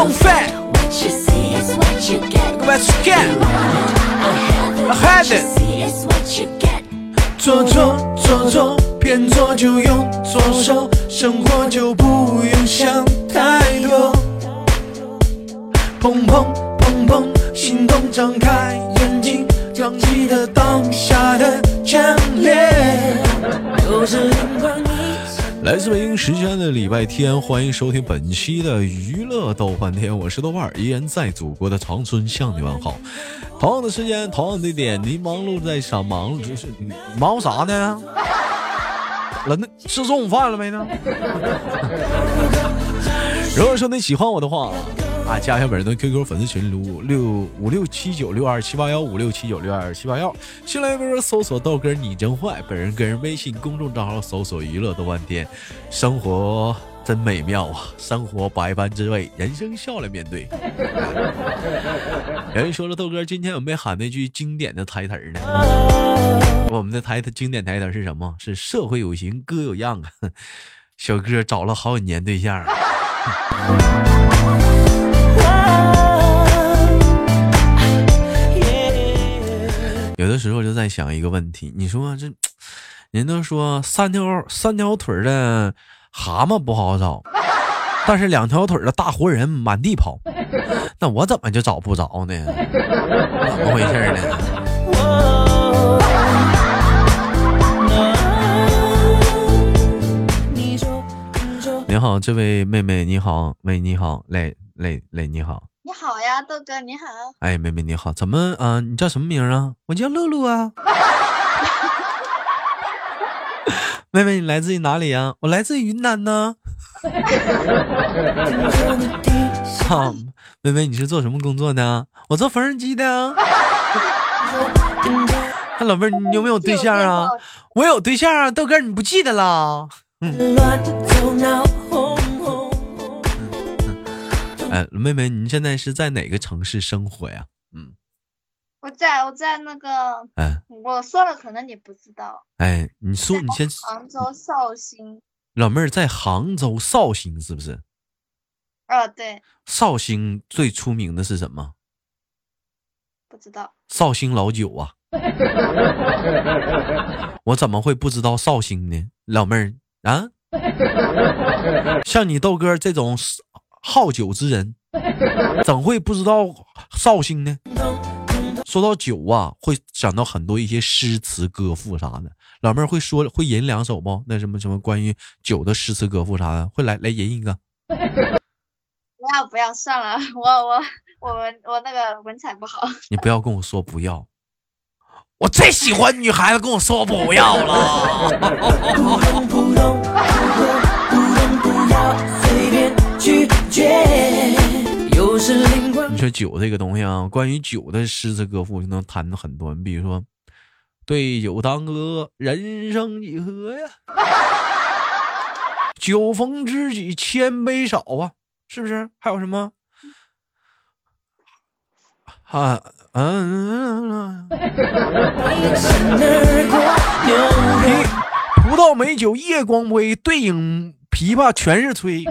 可以追的动饭。Let's get ahead。做做做做，偏左就用左手，生活就不用想太多。砰砰砰砰，心动张开眼睛，要记得当下的强烈。来自北京时间的礼拜天，欢迎收听本期的娱乐逗翻天，我是豆瓣，依然在祖国的长春向你问好。同样的时间，同样的地点，您忙碌在啥？忙碌就是忙啥呢？了，那吃中午饭了没呢？如果说你喜欢我的话。啊，加一下本人的 QQ 粉丝群六六五六七九六二七八幺五六七九六二七八幺，新来微博搜索豆哥你真坏，本人个人微信公众账号搜索娱乐豆瓣天，生活真美妙啊，生活百般滋味，人生笑来面对。有人说了，豆哥今天有没喊那句经典的台词呢？我们的台词经典台词是什么？是社会有型哥有样啊，小哥找了好几年对象。有的时候就在想一个问题，你说这，人都说三条三条腿的蛤蟆不好找，但是两条腿的大活人满地跑，那我怎么就找不着呢？怎么回事呢？你好，这位妹妹，你好，喂，你好，磊磊磊，你好。你好呀，豆哥，你好。哎，妹妹你好，怎么啊？你叫什么名啊？我叫露露啊。妹妹，你来自于哪里呀？我来自云南呢。好，妹妹，你是做什么工作的？我做缝纫机的。那老妹儿，你有没有对象啊？我有对象啊，豆哥，你不记得了？嗯。哎，妹妹，你现在是在哪个城市生活呀？嗯，我在我在那个，哎，我说了可能你不知道。哎，你说你先。杭州绍兴。老妹儿在杭州绍兴是不是？啊，对。绍兴最出名的是什么？不知道。绍兴老酒啊。我怎么会不知道绍兴呢？老妹儿啊，像你豆哥这种。好酒之人，怎会不知道绍兴呢？说到酒啊，会想到很多一些诗词歌赋啥的。老妹儿会说会吟两首不？那什么什么关于酒的诗词歌赋啥的，会来来吟一个？不要不要，算了，我我我我那个文采不好。你不要跟我说不要，我最喜欢女孩子跟我说不要了。你说酒这个东西啊，关于酒的诗词歌赋就能谈的很多。你比如说，对酒当歌，人生几何呀？酒逢知己千杯少啊，是不是？还有什么？啊 嗯。葡萄美酒夜光杯，对影。琵琶全是吹。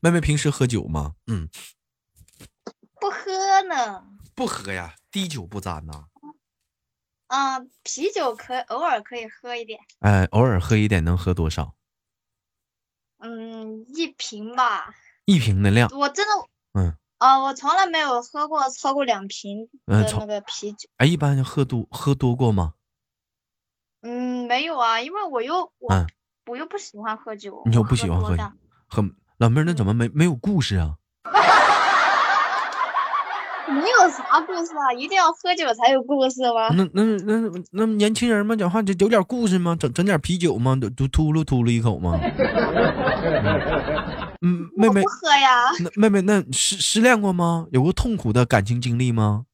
妹妹平时喝酒吗？嗯，不喝呢。不喝呀，滴酒不沾呐。啊，啤酒可偶尔可以喝一点。哎，偶尔喝一点能喝多少？嗯，一瓶吧。一瓶的量。我真的，嗯啊，我从来没有喝过超过两瓶的那个啤酒。哎，一般喝多喝多过吗？嗯，没有啊，因为我又我我又不喜欢喝酒。你又不喜欢喝酒，喝老妹儿那怎么没没有故事啊？没有啥故事啊，一定要喝酒才有故事吗？那那那那年轻人嘛，讲话就有点故事吗？整整点啤酒吗？都都秃噜秃噜一口吗？嗯，妹妹不喝呀。那妹妹那失失恋过吗？有过痛苦的感情经历吗？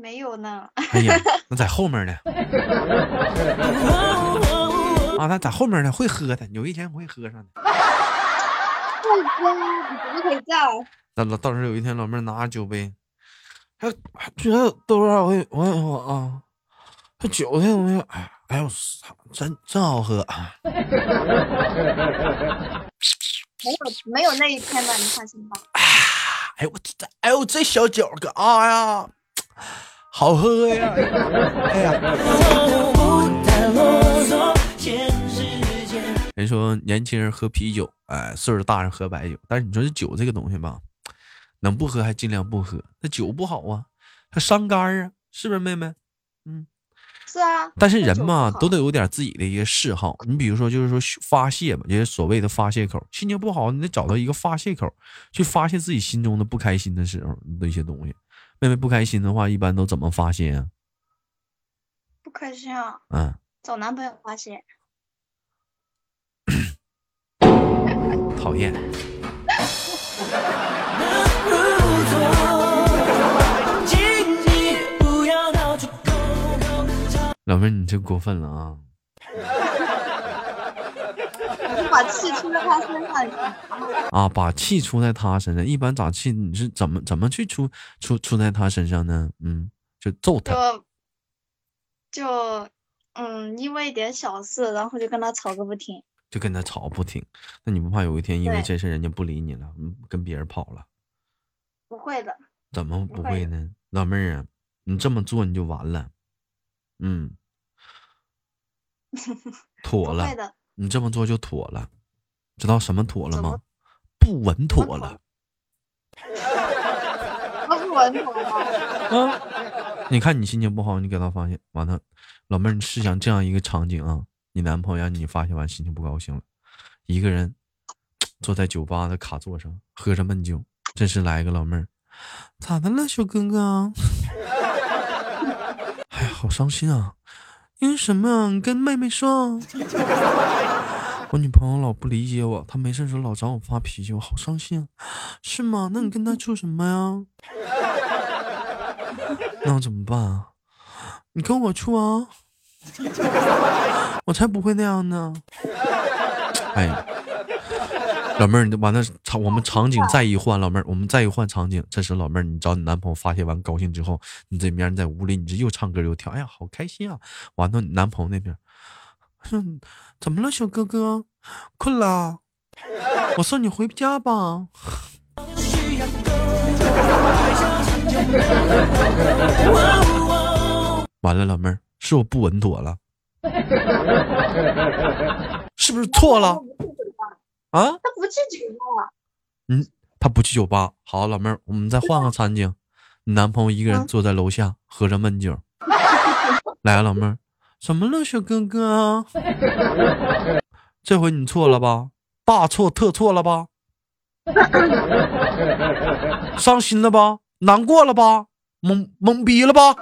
没有呢。哎呀，那在后面呢。啊，那在后面呢，会喝的，有一天我会喝上的。会喝，你怎么可以这样？那老到时候有一天，老妹儿拿着酒杯，还觉得都让我我我啊，这酒这东西，哎，哎呦，真真好喝。没有没有那一天的，你放心吧。哎呦我这哎呦这小酒可啊呀，好喝呀！哎呀，人说年轻人喝啤酒，哎，岁数大人喝白酒。但是你说这酒这个东西吧，能不喝还尽量不喝。那酒不好啊，它伤肝啊，是不是妹妹？嗯。是啊，但是人嘛，都得有点自己的一个嗜好。你比如说，就是说发泄嘛，就是所谓的发泄口。心情不好，你得找到一个发泄口，去发泄自己心中的不开心的时候的一些东西。妹妹不开心的话，一般都怎么发泄啊？不开心啊？嗯，找男朋友发泄。讨厌。老妹儿，你这过分了啊！把气出在他身上啊！把气出在他身上，一般咋气？你是怎么怎么去出出出在他身上呢？嗯，就揍他。就就嗯，因为一点小事，然后就跟他吵个不停。就跟他吵不停，那你不怕有一天因为这事人家不理你了，跟别人跑了？不会的。怎么不会呢？老妹儿啊，你这么做你就完了。嗯，妥了，你这么做就妥了，知道什么妥了吗？不稳妥了。不稳妥了。啊！你看你心情不好，你给他发现完了，老妹儿，你试想这样一个场景啊，你男朋友让你发现完心情不高兴了，一个人坐在酒吧的卡座上喝着闷酒，这时来一个老妹儿，咋的了，小哥哥？哎呀，好伤心啊！凭什么？你跟妹妹说，我女朋友老不理解我，她没事时候老找我发脾气，我好伤心！是吗？那你跟她处什么呀？那我怎么办啊？你跟我处啊！我才不会那样呢！哎。老妹儿，你完了场，我们场景再一换，老妹儿，我们再一换场景。这时老妹儿，你找你男朋友发泄完高兴之后，你这边在屋里，你这又唱歌又跳，哎呀，好开心啊！完了，你男朋友那边，哼，怎么了，小哥哥？困了？我送你回家吧。完了，老妹儿，是我不稳妥了，是不是错了？啊，他不去酒吧。嗯，他不去酒吧。好，老妹儿，我们再换个场景，你男朋友一个人坐在楼下喝着闷酒。来，老妹儿，怎么了，小哥哥？这回你错了吧？大错特错了吧？伤心了吧？难过了吧？懵懵逼了吧？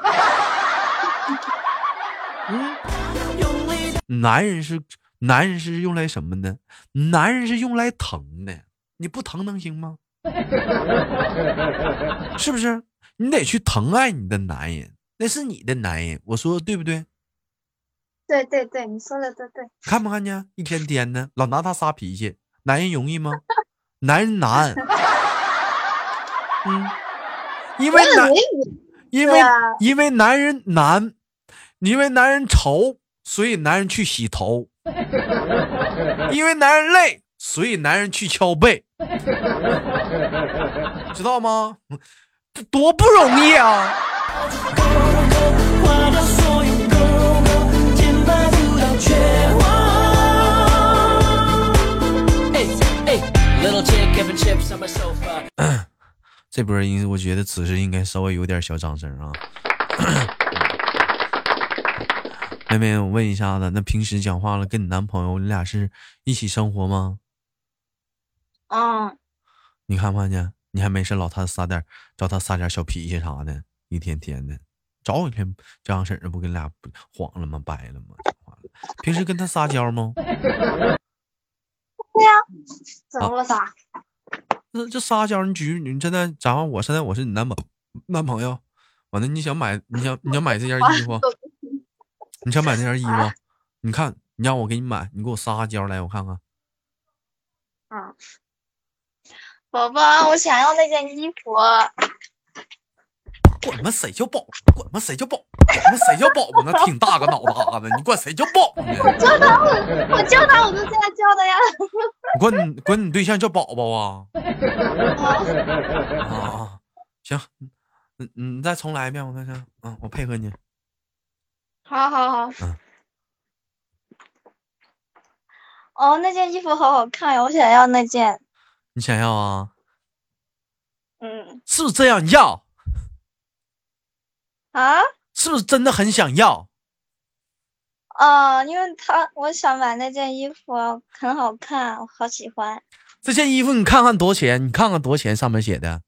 嗯，男人是。男人是用来什么的？男人是用来疼的，你不疼能行吗？是不是？你得去疼爱你的男人，那是你的男人，我说对不对？对对对，你说的对对。看不看见？一天天的老拿他撒脾气，男人容易吗？男人难。嗯，因为男，因为因为男人难，因为男人愁，所以男人去洗头。因为男人累，所以男人去敲背，知道吗？多不容易啊！这波音，我觉得此时应该稍微有点小掌声啊。妹妹，我问一下子，那平时讲话了，跟你男朋友，你俩是一起生活吗？嗯。你看不看见？你还没事老他撒点，找他撒点小脾气啥的，一天天的，早一天这样式儿不跟俩黄了吗？掰了吗？平时跟他撒娇吗？对呀，怎么了撒？那这撒娇，你举你现在假如我现在我是你男朋男朋友，完了你想买你想你想买这件衣服。你想买那件衣服？你看，你让我给你买，你给我撒撒娇来，我看看。嗯，宝宝，我想要那件衣服。管他妈谁叫宝，管他妈谁叫宝，管他妈谁叫宝宝，那挺大个脑 袋子，你管谁叫宝呢？我叫他，我我叫他，我都这样叫的呀。你管你管你对象叫宝宝啊？啊 啊啊，行，你你你再重来一遍，我看看，啊，我配合你。好好好。嗯哦，那件衣服好好看呀，我想要那件。你想要啊？嗯是不是这样要？啊，是不是真的很想要？哦，因为他我想买那件衣服，很好看，我好喜欢。这件衣服你看看多少钱？你看看多少钱？上面写的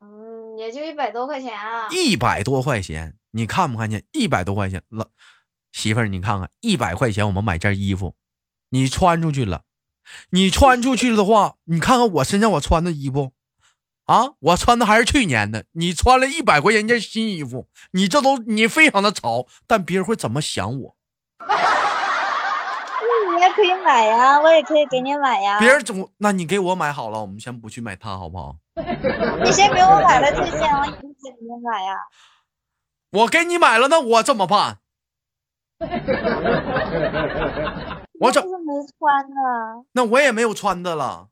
嗯，也就一百多块钱啊。一百多块钱，你看不看见？一百多块钱，老媳妇儿，你看看，一百块钱我们买件衣服，你穿出去了，你穿出去的话，你看看我身上我穿的衣服，啊，我穿的还是去年的，你穿了一百块钱一件新衣服，你这都你非常的潮，但别人会怎么想我？你也可以买呀，我也可以给你买呀。别人总，那你给我买好了，我们先不去买它，好不好？你先给我买了这件，我以后再给你买呀。我给你买了，那我怎么办？我怎么没穿呢？那我也没有穿的了，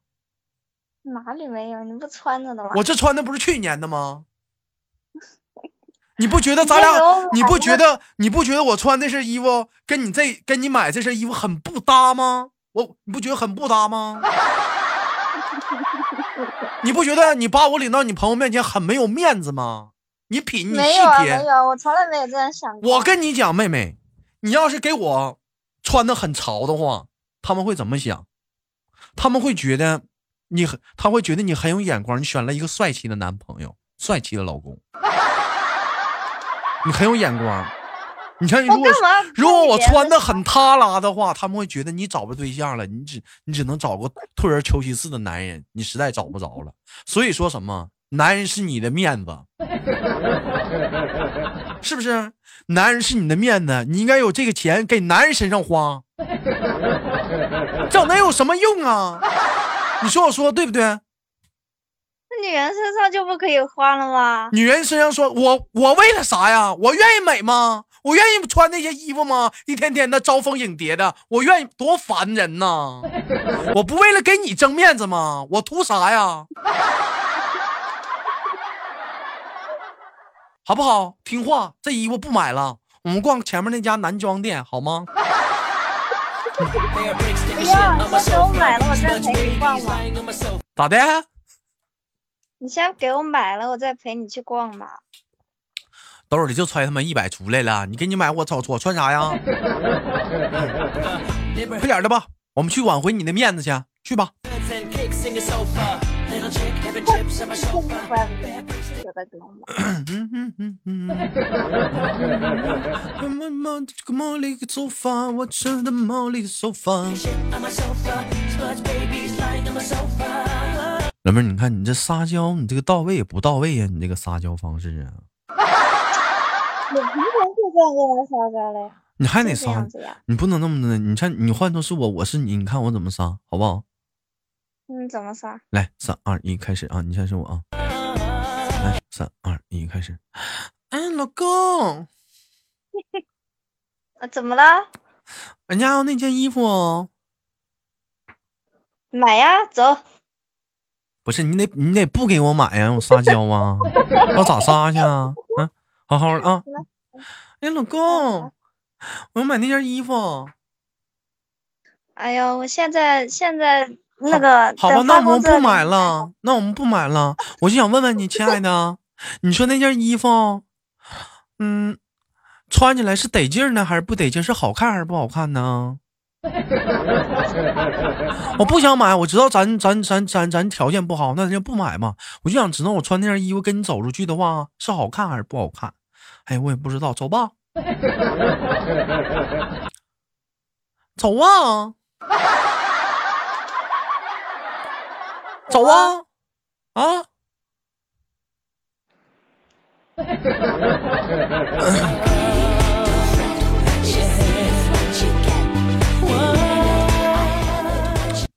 哪里没有？你不穿着的吗？我这穿的不是去年的吗？你不觉得咱俩你不觉得你不觉得我穿这身衣服跟你这跟你买这身衣服很不搭吗？我你不觉得很不搭吗？你不觉得你把我领到你朋友面前很没有面子吗？你品你细没有啊，没品，有，我从来没有这样想过。我跟你讲，妹妹，你要是给我穿的很潮的话，他们会怎么想？他们会觉得你很，他会觉得你很有眼光，你选了一个帅气的男朋友，帅气的老公，你很有眼光。你看，如果？如果我穿的很塌拉的话，他们会觉得你找不对象了，你只你只能找个退而求其次的男人，你实在找不着了。所以说什么，男人是你的面子，是不是？男人是你的面子，你应该有这个钱给男人身上花，整那有什么用啊？你说我说对不对？那女人身上就不可以花了吗？女人身上说，我我为了啥呀？我愿意美吗？我愿意穿那些衣服吗？一天天的招蜂引蝶的，我愿意多烦人呐！我不为了给你争面子吗？我图啥呀？好不好？听话，这衣服不买了，我们逛前面那家男装店好吗？不要，你先买了，我再陪你逛吧。咋的？你先给我买了，我再陪你去逛吧。兜里就揣他妈一百出来了，你给你买我操我穿啥呀？快点的吧，我们去挽回你的面子去，去吧。老妹儿，你看你这撒娇，你这个到位也不到位呀、你这个撒娇方式啊，我平常就这样跟人撒娇嘞，你还得撒。你不能那么的，你看你换做是我，我是你，你看我怎么撒，好不好？嗯，怎么撒？来，三二一，开始啊！你先说我啊。来，三二一，开始。哎，老公，啊，怎么了？俺家要那件衣服哦。买呀，走。不是你得你得不给我买呀，我撒娇啊，我咋撒去啊？嗯，好好的啊。哎，老公，我要买那件衣服。哎呀，我现在现在那个好吧，那我们不买了，那我们不买了。我就想问问你，亲爱的，你说那件衣服，嗯，穿起来是得劲儿呢，还是不得劲？是好看还是不好看呢？我不想买，我知道咱咱咱咱咱条件不好，那就不买嘛。我就想知道我穿那件衣服跟你走出去的话是好看还是不好看。哎，我也不知道，走吧，走啊，走啊，啊！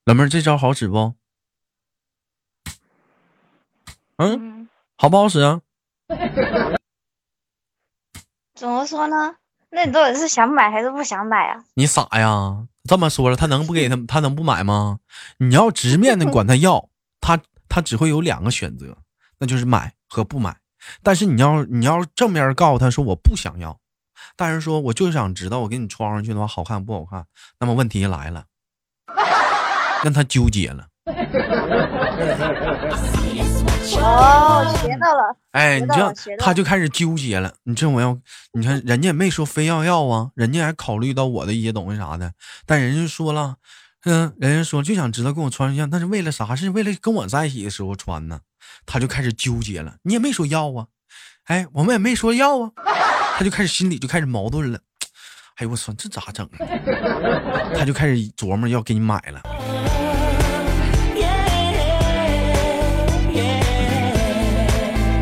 老妹儿，这招好使不？嗯，嗯，好不好使啊？怎么说呢？那你到底是想买还是不想买啊？你傻呀？这么说了，他能不给他，他能不买吗？你要直面的管他要，他他只会有两个选择，那就是买和不买。但是你要你要正面告诉他说我不想要，但是说我就想知道我给你穿上去的话好看不好看。那么问题来了，让他纠结了。哦，学到了。哎，你这样他就开始纠结了。你这我要，你看人家也没说非要要啊，人家还考虑到我的一些东西啥的，但人家说了，嗯，人家说就想知道跟我穿一样，那是为了啥？是为了跟我在一起的时候穿呢？他就开始纠结了。你也没说要啊，哎，我们也没说要啊，他就开始心里就开始矛盾了。哎呦我操，这咋整啊？他就开始琢磨要给你买了。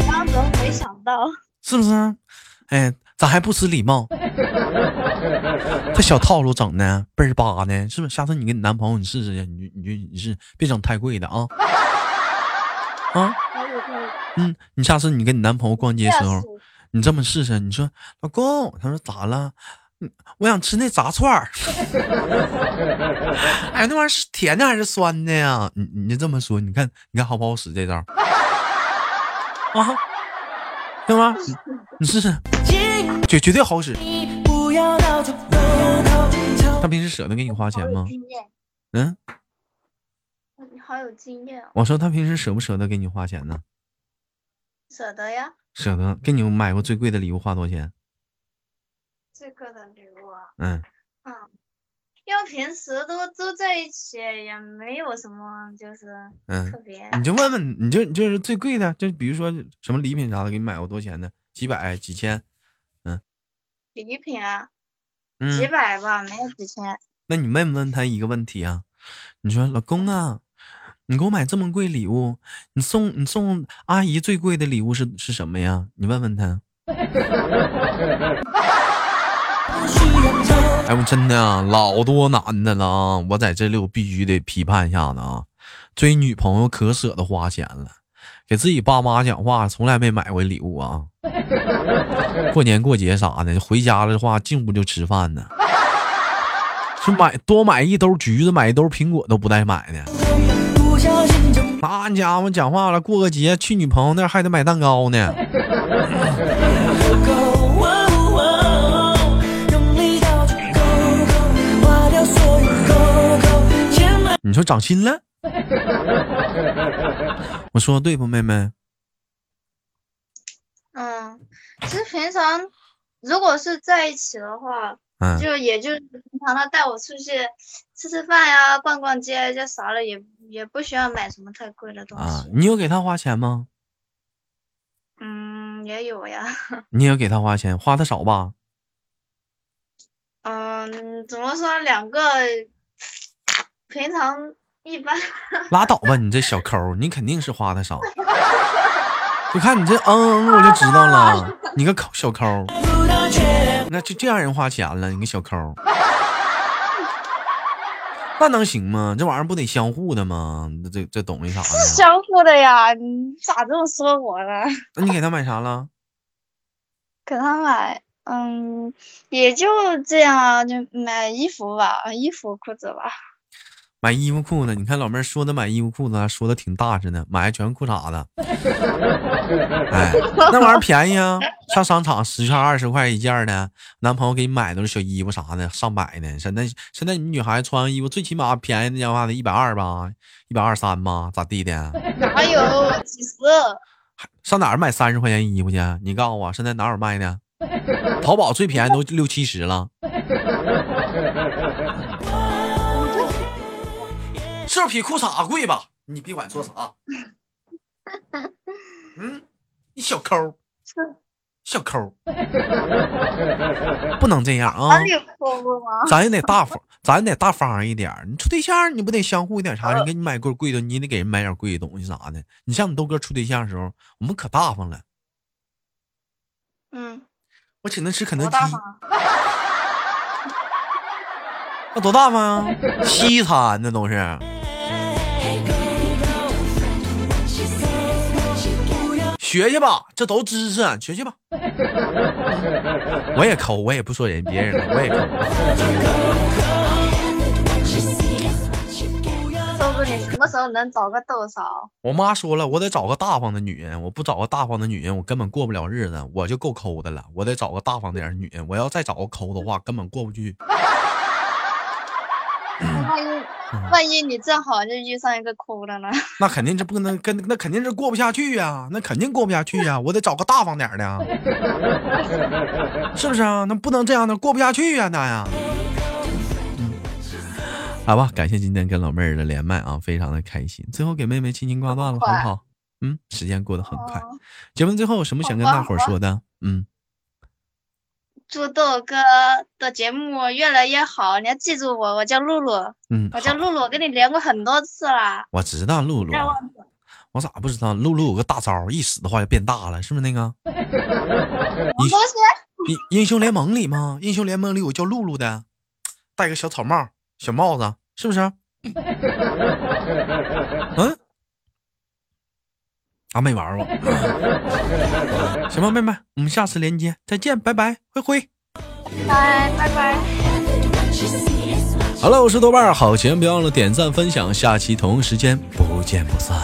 刚刚怎么没想到？是不是？哎，咋还不失礼貌？这小套路整的倍儿巴呢，是不是？下次你跟你男朋友你试试去，你就你就你是别整太贵的啊啊！嗯，你下次你跟你男朋友逛街的时候你这么试试，你说老公，他说咋了？嗯，我想吃那炸串儿。哎，那玩意儿是甜的还是酸的呀？你你就这么说，你看你看好不好使这招？啊，对吗？你你试试，绝绝对好使。他平时舍得给你花钱吗？嗯，你好有经验哦，我说他平时舍不舍得给你花钱呢？舍得呀。舍得。给你买过最贵的礼物花多少钱？最贵的礼物啊，嗯，嗯，因为平时都都在一起，也没有什么就是嗯特别。你就问问，你就你就是最贵的，就比如说什么礼品啥的，给你买过多少钱的？几百、几千？嗯礼品啊，嗯，几百吧，没有几千。那你问问他一个问题啊，你说老公啊，你给我买这么贵礼物，你送你送阿姨最贵的礼物是是什么呀？你问问他。哎，我真的啊，老多男的了啊！我在这里我必须得批判一下子啊，追女朋友可舍得花钱了，给自己爸妈讲话从来没买过礼物啊。过年过节啥的，回家了的话进屋就吃饭呢。是买多买一兜橘子，买一兜苹果都不带买的。那家伙讲话了，过个节去女朋友那还得买蛋糕呢。你说长心了？我说对不，妹妹？嗯，其实平常如果是在一起的话，嗯，就也就是平常他带我出去吃吃饭呀、逛逛街，就啥了，也也不需要买什么太贵的东啊西。，你有给他花钱吗？嗯，也有呀。你也给他花钱，花的少吧？嗯，怎么说？两个平常一般。拉倒吧，你这小抠，你肯定是花的少。就看你这嗯嗯，我就知道了，你个抠小抠，那就这样人花钱了，你个小抠，那能行吗？这玩意儿不得相互的吗？这这这东西啥的，相互的呀，你咋这么说我呢？那你给他买啥了？给他买，嗯，也就这样啊，就买衣服吧，衣服、裤子吧。买衣服裤子，你看老妹儿说的买衣服裤子，还说的挺大似的，买的全是裤衩子。哎，那玩意儿便宜啊，上商场十块二十块一件儿的，男朋友给你买都是小衣服啥的，上百呢。现在现在你女孩子穿衣服最起码便宜的话得一百二吧，一百二三吧，咋地的？哪有几十？上哪儿买三十块钱衣服去？你告诉我，现在哪有卖的？淘宝最便宜都六七十了。是比裤衩贵吧？你别管说啥。嗯，你小抠，小抠，不能这样啊？咱也得大方，咱也得大方一点。你处对象，你不得相互一点啥？人给你买贵贵的，你也得给人买点贵的东西啥的。你像你豆哥处对象的时候，我们可大方了。嗯，我请他吃肯德基？那多大方啊？西餐那都是。学去吧，这都知识，学去吧。我也抠，我也不说人别人了，我也抠。豆哥，你什么时候能找个豆嫂？我妈说了，我得找个大方的女人，我不找个大方的女人，我根本过不了日子，我就够抠的了。我得找个大方点的女人，我要再找个抠的话，根本过不去。万一你正好就遇上一个抠的呢？那肯定是不能跟，那肯定是过不下去呀，那肯定过不下去呀，我得找个大方点的，是不是啊？那不能这样的，过不下去呀，那呀。嗯，好吧，感谢今天跟老妹儿的连麦啊，非常的开心。最后给妹妹轻轻挂断了，好不好？嗯，时间过得很快。节目最后有什么想跟大伙说的？嗯。祝豆哥的节目越来越好，你要记住我，我叫露露，嗯，我叫露露，跟你连过很多次了。我知道露露，我咋不知道？露露有个大招，一使的话就变大了，是不是那个？什么英英雄联盟里吗？英雄联盟里有叫露露的，戴个小草帽、小帽子，是不是？嗯。啊，没玩过。行吧，妹妹，我们下次连接再见，拜拜，灰灰。拜拜拜。好了，我是豆瓣儿，好节目别忘了点赞分享，下期同一时间不见不散。